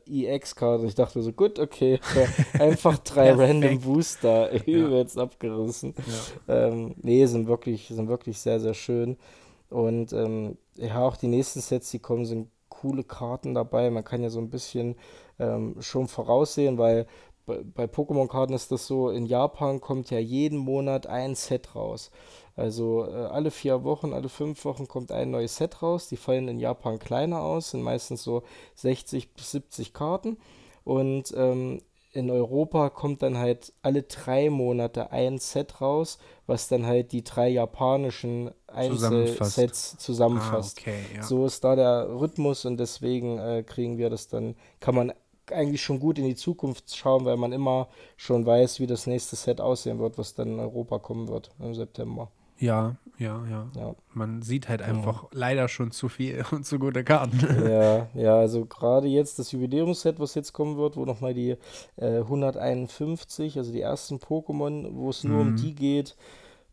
[SPEAKER 2] äh, EX-Karte. Ich dachte so, gut, okay, einfach drei random Booster übelst ja. abgerissen. Ja. Ähm, nee, sind wirklich, sind wirklich sehr, sehr schön. Und ähm, ja, auch die nächsten Sets, die kommen, sind coole Karten dabei. Man kann ja so ein bisschen ähm, schon voraussehen, weil bei, bei Pokémon-Karten ist das so, in Japan kommt ja jeden Monat ein Set raus. Also äh, alle vier Wochen, alle fünf Wochen kommt ein neues Set raus. Die fallen in Japan kleiner aus, sind meistens so 60 bis 70 Karten. Und ähm, in Europa kommt dann halt alle drei Monate ein Set raus, was dann halt die drei japanischen Einzelsets zusammenfasst. Ah, okay, ja. So ist da der Rhythmus und deswegen äh, kriegen wir das dann, kann man eigentlich schon gut in die Zukunft schauen, weil man immer schon weiß, wie das nächste Set aussehen wird, was dann in Europa kommen wird im September.
[SPEAKER 1] Ja, ja, ja.
[SPEAKER 2] Ja.
[SPEAKER 1] Man sieht halt einfach leider schon zu viel und zu gute Karten.
[SPEAKER 2] Ja, ja, also gerade jetzt das Jubiläumsset, was jetzt kommen wird, wo nochmal die äh, 151, also die ersten Pokémon, wo es nur um
[SPEAKER 1] Mhm.
[SPEAKER 2] die geht,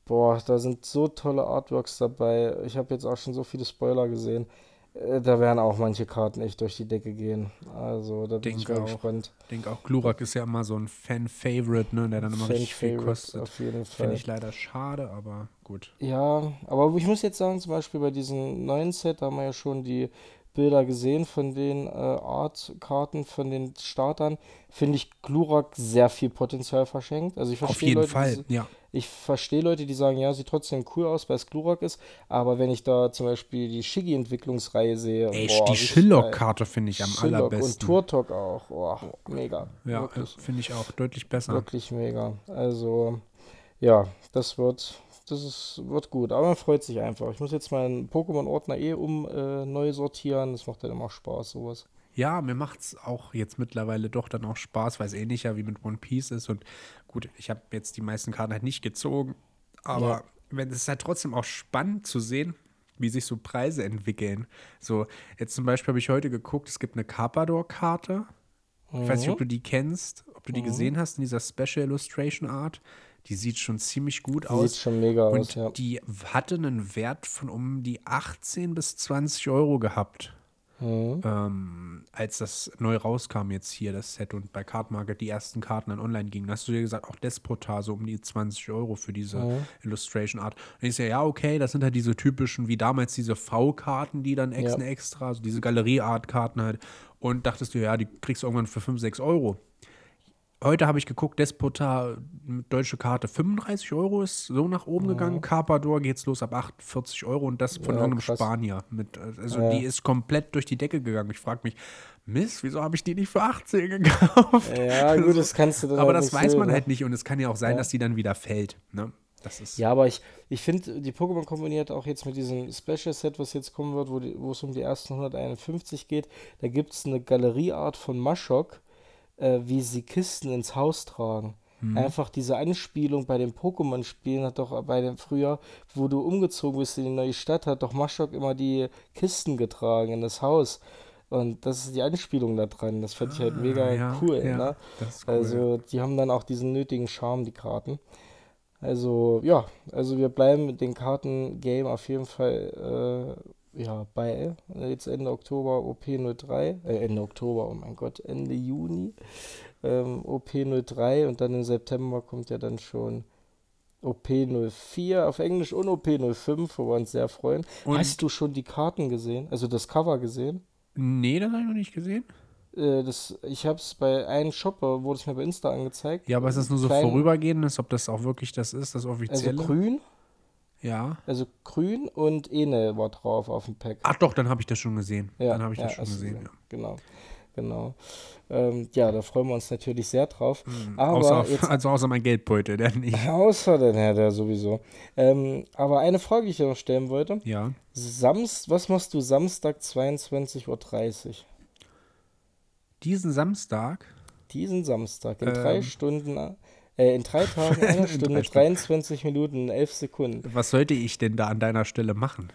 [SPEAKER 2] boah, da sind so tolle Artworks dabei. Ich habe jetzt auch schon so viele Spoiler gesehen. Äh, da werden auch manche Karten echt durch die Decke gehen. Also da bin ich
[SPEAKER 1] Denke
[SPEAKER 2] mal
[SPEAKER 1] auch.
[SPEAKER 2] gespannt.
[SPEAKER 1] Ich denke auch, Glurak ist ja immer so ein Fan-Favorite, ne, der dann immer richtig viel kostet.
[SPEAKER 2] auf jeden Fall.
[SPEAKER 1] Finde ich leider schade, aber gut.
[SPEAKER 2] Ja, aber ich muss jetzt sagen, zum Beispiel bei diesem neuen Set, da haben wir ja schon die Bilder gesehen von den äh, Art-Karten, von den Startern, finde ich Glurak sehr viel Potenzial verschenkt. Also ich
[SPEAKER 1] Auf
[SPEAKER 2] verstehe
[SPEAKER 1] jeden
[SPEAKER 2] Leute,
[SPEAKER 1] Fall, ja.
[SPEAKER 2] Ich verstehe Leute, die sagen, ja, sieht trotzdem cool aus, weil es Glurak ist, aber wenn ich da zum Beispiel die
[SPEAKER 1] Ey,
[SPEAKER 2] Shiggy-Entwicklungsreihe sehe, boah,
[SPEAKER 1] die. Shillock-Karte finde ich am
[SPEAKER 2] Shillock
[SPEAKER 1] allerbesten.
[SPEAKER 2] und Turtok auch, oh, mega,
[SPEAKER 1] ja,
[SPEAKER 2] wirklich.
[SPEAKER 1] finde ich auch deutlich besser.
[SPEAKER 2] Wirklich mega. Also, ja, das wird, das ist, wird gut. Aber man freut sich einfach. Ich muss jetzt meinen Pokémon-Ordner eh um äh, neu sortieren. Das macht dann immer Spaß, sowas.
[SPEAKER 1] Ja, mir macht es auch jetzt mittlerweile doch dann auch Spaß, weil es ähnlicher wie mit One Piece ist. Und gut, ich habe jetzt die meisten Karten halt nicht gezogen. Aber
[SPEAKER 2] Ja.
[SPEAKER 1] wenn es ist halt trotzdem auch spannend zu sehen, wie sich so Preise entwickeln. So, jetzt zum Beispiel habe ich heute geguckt, es gibt eine Carpador-Karte. Ich weiß nicht, ob du die kennst, ob du die gesehen hast in dieser Special Illustration Art. Die sieht schon ziemlich gut
[SPEAKER 2] Sieht
[SPEAKER 1] aus.
[SPEAKER 2] schon mega aus,
[SPEAKER 1] Und
[SPEAKER 2] ja.
[SPEAKER 1] die hatte einen Wert von um die 18 bis 20 Euro gehabt,
[SPEAKER 2] Mhm.
[SPEAKER 1] ähm, als das neu rauskam jetzt hier, das Set und bei Card Market die ersten Karten dann online gingen. Hast du dir gesagt, auch Despotar so um die 20 Euro für diese
[SPEAKER 2] Mhm.
[SPEAKER 1] Illustration Art. Und ich sehe, ja, okay, das sind halt diese typischen, wie damals diese V-Karten, die dann ex
[SPEAKER 2] Ja.
[SPEAKER 1] extra, also diese Galerie-Art-Karten halt. Und dachtest du, ja, die kriegst du irgendwann für 5, 6 Euro. Heute habe ich geguckt, Despota, mit deutsche Karte 35 Euro ist so nach oben gegangen. Carpador geht's los ab 48 Euro und das von
[SPEAKER 2] Ja,
[SPEAKER 1] irgendeinem
[SPEAKER 2] krass.
[SPEAKER 1] Spanier. Mit, also
[SPEAKER 2] Ja.
[SPEAKER 1] die ist komplett durch die Decke gegangen. Ich frage mich, Mist, wieso habe ich die nicht für 18 gekauft?
[SPEAKER 2] Ja, gut, das kannst du dann
[SPEAKER 1] Aber
[SPEAKER 2] halt
[SPEAKER 1] das weiß man
[SPEAKER 2] ne?
[SPEAKER 1] halt nicht und es kann ja auch sein,
[SPEAKER 2] Ja.
[SPEAKER 1] dass die dann wieder fällt. Ne?
[SPEAKER 2] Ja, aber ich, ich finde, die Pokémon kombiniert auch jetzt mit diesem Special Set, was jetzt kommen wird, wo es um die ersten 151 geht. Da gibt es eine Galerieart von Maschok, äh, wie sie Kisten ins Haus tragen.
[SPEAKER 1] Mhm.
[SPEAKER 2] Einfach diese Anspielung bei den Pokémon-Spielen hat doch bei dem früher, wo du umgezogen bist in die neue Stadt, hat doch Maschok immer die Kisten getragen in das Haus. Und das ist die Anspielung da dran. Das fand ich halt mega
[SPEAKER 1] Ah, ja,
[SPEAKER 2] cool.
[SPEAKER 1] ja,
[SPEAKER 2] Ne?
[SPEAKER 1] ist cool.
[SPEAKER 2] Also, die haben dann auch diesen nötigen Charme, die Karten. Also, ja, also wir bleiben mit dem Karten-Game auf jeden Fall äh, ja, bei. Jetzt Ende Oktober OP03, äh, Ende Oktober, oh mein Gott, Ende Juni ähm, OP03 und dann im September kommt ja dann schon OP04 auf Englisch und OP05, wo wir uns sehr freuen.
[SPEAKER 1] Und-
[SPEAKER 2] Hast du schon die Karten gesehen? Also das Cover gesehen?
[SPEAKER 1] nee, das habe ich noch nicht gesehen.
[SPEAKER 2] Äh, das, ich habe es bei einem Shopper, wurde es mir bei Insta angezeigt.
[SPEAKER 1] Ja, aber ist das nur so vorübergehendes, ob das auch wirklich das ist, das
[SPEAKER 2] Also
[SPEAKER 1] offizielle?
[SPEAKER 2] grün,
[SPEAKER 1] ja.
[SPEAKER 2] also grün und Ene war drauf auf dem Pack.
[SPEAKER 1] Ach doch, dann habe ich das schon gesehen.
[SPEAKER 2] Ja,
[SPEAKER 1] dann habe ich
[SPEAKER 2] ja,
[SPEAKER 1] das schon
[SPEAKER 2] du
[SPEAKER 1] gesehen. Ja.
[SPEAKER 2] Genau, genau. Ähm, ja, da freuen wir uns natürlich sehr drauf. Aber
[SPEAKER 1] Mhm. außer,
[SPEAKER 2] jetzt,
[SPEAKER 1] also außer mein Geldbeutel, der nicht.
[SPEAKER 2] außer den Herr, der sowieso. Ähm, aber eine Frage, die ich dir noch stellen wollte.
[SPEAKER 1] Ja.
[SPEAKER 2] Samst, was machst du Samstag 22.30 Uhr?
[SPEAKER 1] Diesen Samstag,
[SPEAKER 2] Diesen Samstag in
[SPEAKER 1] Ähm.
[SPEAKER 2] drei Stunden, äh, in drei Tagen, einer
[SPEAKER 1] In
[SPEAKER 2] Stunde,
[SPEAKER 1] drei Stunden.
[SPEAKER 2] 23 Minuten und 11 Sekunden.
[SPEAKER 1] was sollte ich denn da an deiner Stelle machen?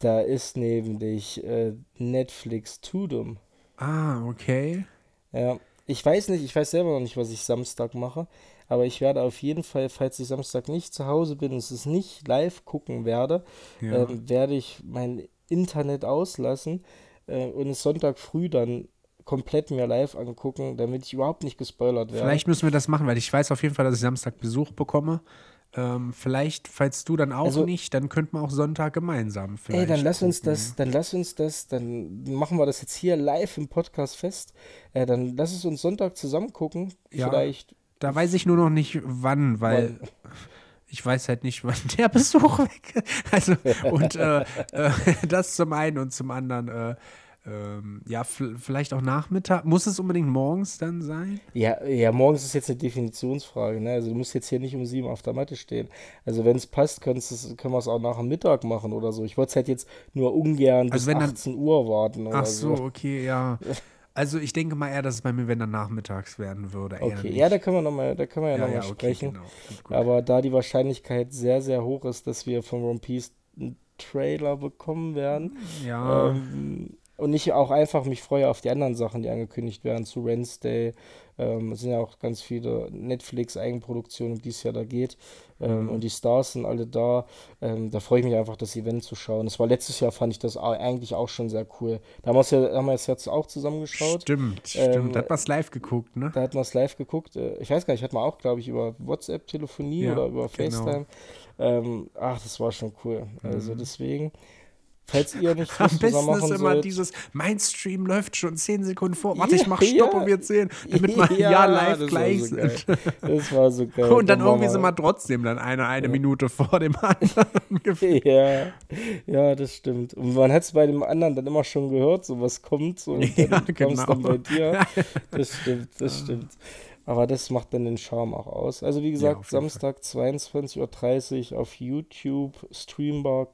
[SPEAKER 2] Da ist nämlich äh, Netflix Tudum.
[SPEAKER 1] Ah, okay.
[SPEAKER 2] Ja, ich weiß nicht, ich weiß selber noch nicht, was ich Samstag mache, aber ich werde auf jeden Fall, falls ich Samstag nicht zu Hause bin und es nicht live gucken werde,
[SPEAKER 1] Ja.
[SPEAKER 2] ähm, werde ich mein Internet auslassen äh, und es Sonntag früh dann komplett mir live angucken, damit ich überhaupt nicht gespoilert werde.
[SPEAKER 1] Vielleicht müssen wir das machen, weil ich weiß auf jeden Fall, dass ich Samstag Besuch bekomme. Ähm, vielleicht, falls du dann auch
[SPEAKER 2] Also-
[SPEAKER 1] nicht, dann könnten wir auch Sonntag gemeinsam
[SPEAKER 2] Ey,
[SPEAKER 1] vielleicht
[SPEAKER 2] dann lass uns
[SPEAKER 1] gucken.
[SPEAKER 2] das, dann lass uns das, dann machen wir das jetzt hier live im Podcast fest. Äh, dann lass es uns Sonntag zusammen gucken.
[SPEAKER 1] Ja.
[SPEAKER 2] Vielleicht.
[SPEAKER 1] Da weiß ich nur noch nicht wann, weil ich weiß halt nicht, wann der Besuch weg ist. Also, und äh, äh, das zum einen und zum anderen, äh, ähm, ja, vielleicht auch Nachmittag. Muss es unbedingt morgens dann sein?
[SPEAKER 2] Ja, ja, morgens ist jetzt eine Definitionsfrage, ne? Also du musst jetzt hier nicht um sieben auf der Matte stehen. Also wenn es passt, können wir es auch nach dem Mittag machen oder so. Ich wollte es halt jetzt nur ungern bis
[SPEAKER 1] Also dann-
[SPEAKER 2] 18 Uhr warten oder
[SPEAKER 1] Ach so,
[SPEAKER 2] so.
[SPEAKER 1] okay, ja. Also ich denke mal eher, dass es bei mir, wenn dann nachmittags werden würde.
[SPEAKER 2] Okay, ja, da können wir nochmal, da können wir ja,
[SPEAKER 1] ja,
[SPEAKER 2] nochmal
[SPEAKER 1] ja, okay,
[SPEAKER 2] sprechen.
[SPEAKER 1] genau. Gut, gut.
[SPEAKER 2] Aber da die Wahrscheinlichkeit sehr, sehr hoch ist, dass wir von One Piece einen Trailer bekommen werden.
[SPEAKER 1] ja,
[SPEAKER 2] Ähm, und ich auch einfach mich freue auf die anderen Sachen, die angekündigt werden, zu Wednesday. Ähm, es sind ja auch ganz viele Netflix-Eigenproduktionen, um die es ja da geht. Ähm,
[SPEAKER 1] Mhm.
[SPEAKER 2] Und die Stars sind alle da. Ähm, da freue ich mich einfach, das Event zu schauen. Das war letztes Jahr, fand ich das eigentlich auch schon sehr cool. Da haben wir es ja, haben wir es jetzt auch zusammengeschaut.
[SPEAKER 1] stimmt,
[SPEAKER 2] Ähm,
[SPEAKER 1] stimmt. Da hat man es live geguckt, ne?
[SPEAKER 2] Da hat man es live geguckt. Äh, Ich weiß gar nicht, hat man auch, glaube ich, über WhatsApp-Telefonie
[SPEAKER 1] Ja,
[SPEAKER 2] oder über
[SPEAKER 1] genau.
[SPEAKER 2] FaceTime. Ähm, ach, das war schon cool. Also
[SPEAKER 1] Mhm.
[SPEAKER 2] deswegen, falls ihr nicht
[SPEAKER 1] Am besten ist immer
[SPEAKER 2] sollt,
[SPEAKER 1] dieses, mein Stream läuft schon 10 Sekunden vor. Warte, ich
[SPEAKER 2] Ja,
[SPEAKER 1] mach Stopp
[SPEAKER 2] ja.
[SPEAKER 1] und wir zählen, damit wir ja,
[SPEAKER 2] Ja,
[SPEAKER 1] live gleich
[SPEAKER 2] so
[SPEAKER 1] sind.
[SPEAKER 2] das war so geil.
[SPEAKER 1] Und dann
[SPEAKER 2] war
[SPEAKER 1] irgendwie
[SPEAKER 2] mal-
[SPEAKER 1] sind wir trotzdem dann eine, eine Minute vor dem anderen.
[SPEAKER 2] Ja, ja, das stimmt. Und man hat es bei dem anderen dann immer schon gehört, so was kommt, so, und dann
[SPEAKER 1] Ja,
[SPEAKER 2] es dann
[SPEAKER 1] genau.
[SPEAKER 2] bei dir. Das stimmt, das stimmt. Aber das macht dann den Charme auch aus. Also wie
[SPEAKER 1] Ja,
[SPEAKER 2] gesagt,
[SPEAKER 1] jeden
[SPEAKER 2] Samstag 22.30 Uhr auf YouTube, streambar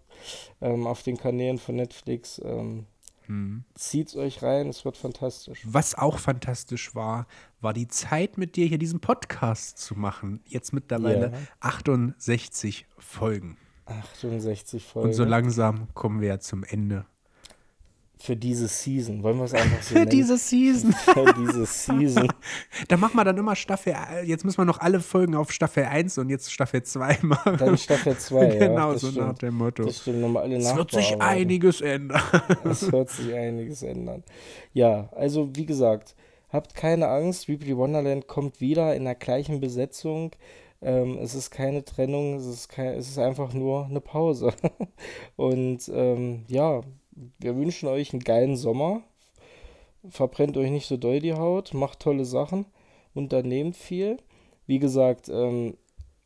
[SPEAKER 2] ähm, auf den Kanälen von Netflix. Ähm,
[SPEAKER 1] Hm.
[SPEAKER 2] Zieht's euch rein, es wird fantastisch.
[SPEAKER 1] Was auch fantastisch war, war die Zeit mit dir hier diesen Podcast zu machen. Jetzt mittlerweile
[SPEAKER 2] Ja.
[SPEAKER 1] 68 Folgen.
[SPEAKER 2] 68 Folgen.
[SPEAKER 1] Und so langsam kommen wir ja zum Ende.
[SPEAKER 2] Für diese Season. Wollen wir es einfach so
[SPEAKER 1] Für
[SPEAKER 2] nennen?
[SPEAKER 1] diese Season.
[SPEAKER 2] Für diese Season.
[SPEAKER 1] Da machen wir dann immer Staffel, jetzt müssen wir noch alle Folgen auf Staffel 1 und jetzt Staffel 2 machen.
[SPEAKER 2] Dann Staffel 2, ja.
[SPEAKER 1] genau,
[SPEAKER 2] das
[SPEAKER 1] so
[SPEAKER 2] stimmt.
[SPEAKER 1] nach dem Motto.
[SPEAKER 2] Das stimmt, nochmal alle
[SPEAKER 1] Es wird sich einiges ändern.
[SPEAKER 2] Es wird sich einiges ändern. Ja, also wie gesagt, habt keine Angst. Weebly Wonderland kommt wieder in der gleichen Besetzung. Ähm, es ist keine Trennung, es ist, kein, es ist einfach nur eine Pause. Und ähm, ja, wir wünschen euch einen geilen Sommer. Verbrennt euch nicht so doll die Haut, macht tolle Sachen, unternehmt viel. Wie gesagt, ähm,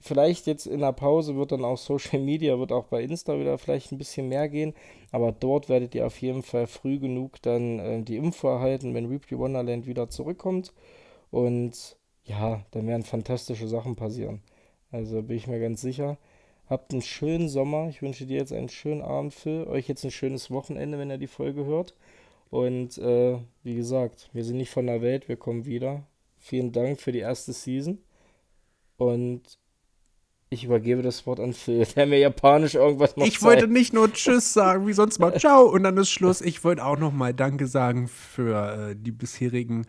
[SPEAKER 2] vielleicht jetzt in der Pause wird dann auch Social Media, wird auch bei Insta wieder vielleicht ein bisschen mehr gehen. Aber dort werdet ihr auf jeden Fall früh genug dann äh, die Info erhalten, wenn Weebly Wonderland wieder zurückkommt. Und ja, dann werden fantastische Sachen passieren. Also bin ich mir ganz sicher. Habt einen schönen Sommer. Ich wünsche dir jetzt einen schönen Abend, Phil. Euch jetzt ein schönes Wochenende, wenn ihr die Folge hört. Und äh, wie gesagt, wir sind nicht von der Welt, wir kommen wieder. Vielen Dank für die erste Season. Und ich übergebe das Wort an Phil, der mir japanisch irgendwas noch
[SPEAKER 1] Ich wollte nicht nur Tschüss sagen, wie sonst mal Ciao und dann ist Schluss. Ich wollte auch noch mal Danke sagen für äh, die bisherigen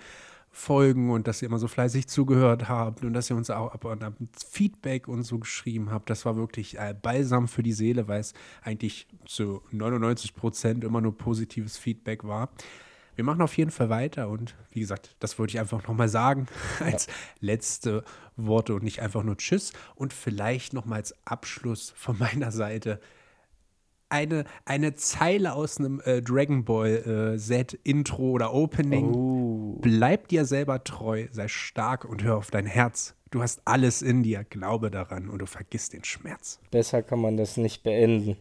[SPEAKER 1] Folgen und dass ihr immer so fleißig zugehört habt und dass ihr uns auch ab und ab Feedback und so geschrieben habt. Das war wirklich äh, balsam für die Seele, weil es eigentlich zu 99 Prozent immer nur positives Feedback war. Wir machen auf jeden Fall weiter und wie gesagt, das wollte ich einfach nochmal sagen als letzte Worte und nicht einfach nur Tschüss und vielleicht nochmal als Abschluss von meiner Seite eine, eine Zeile aus einem äh, Dragon Ball äh, Z Intro oder Opening.
[SPEAKER 2] Oh.
[SPEAKER 1] Bleib dir selber treu, sei stark und hör auf dein Herz. Du hast alles in dir, glaube daran und du vergisst den Schmerz.
[SPEAKER 2] Besser kann man das nicht beenden.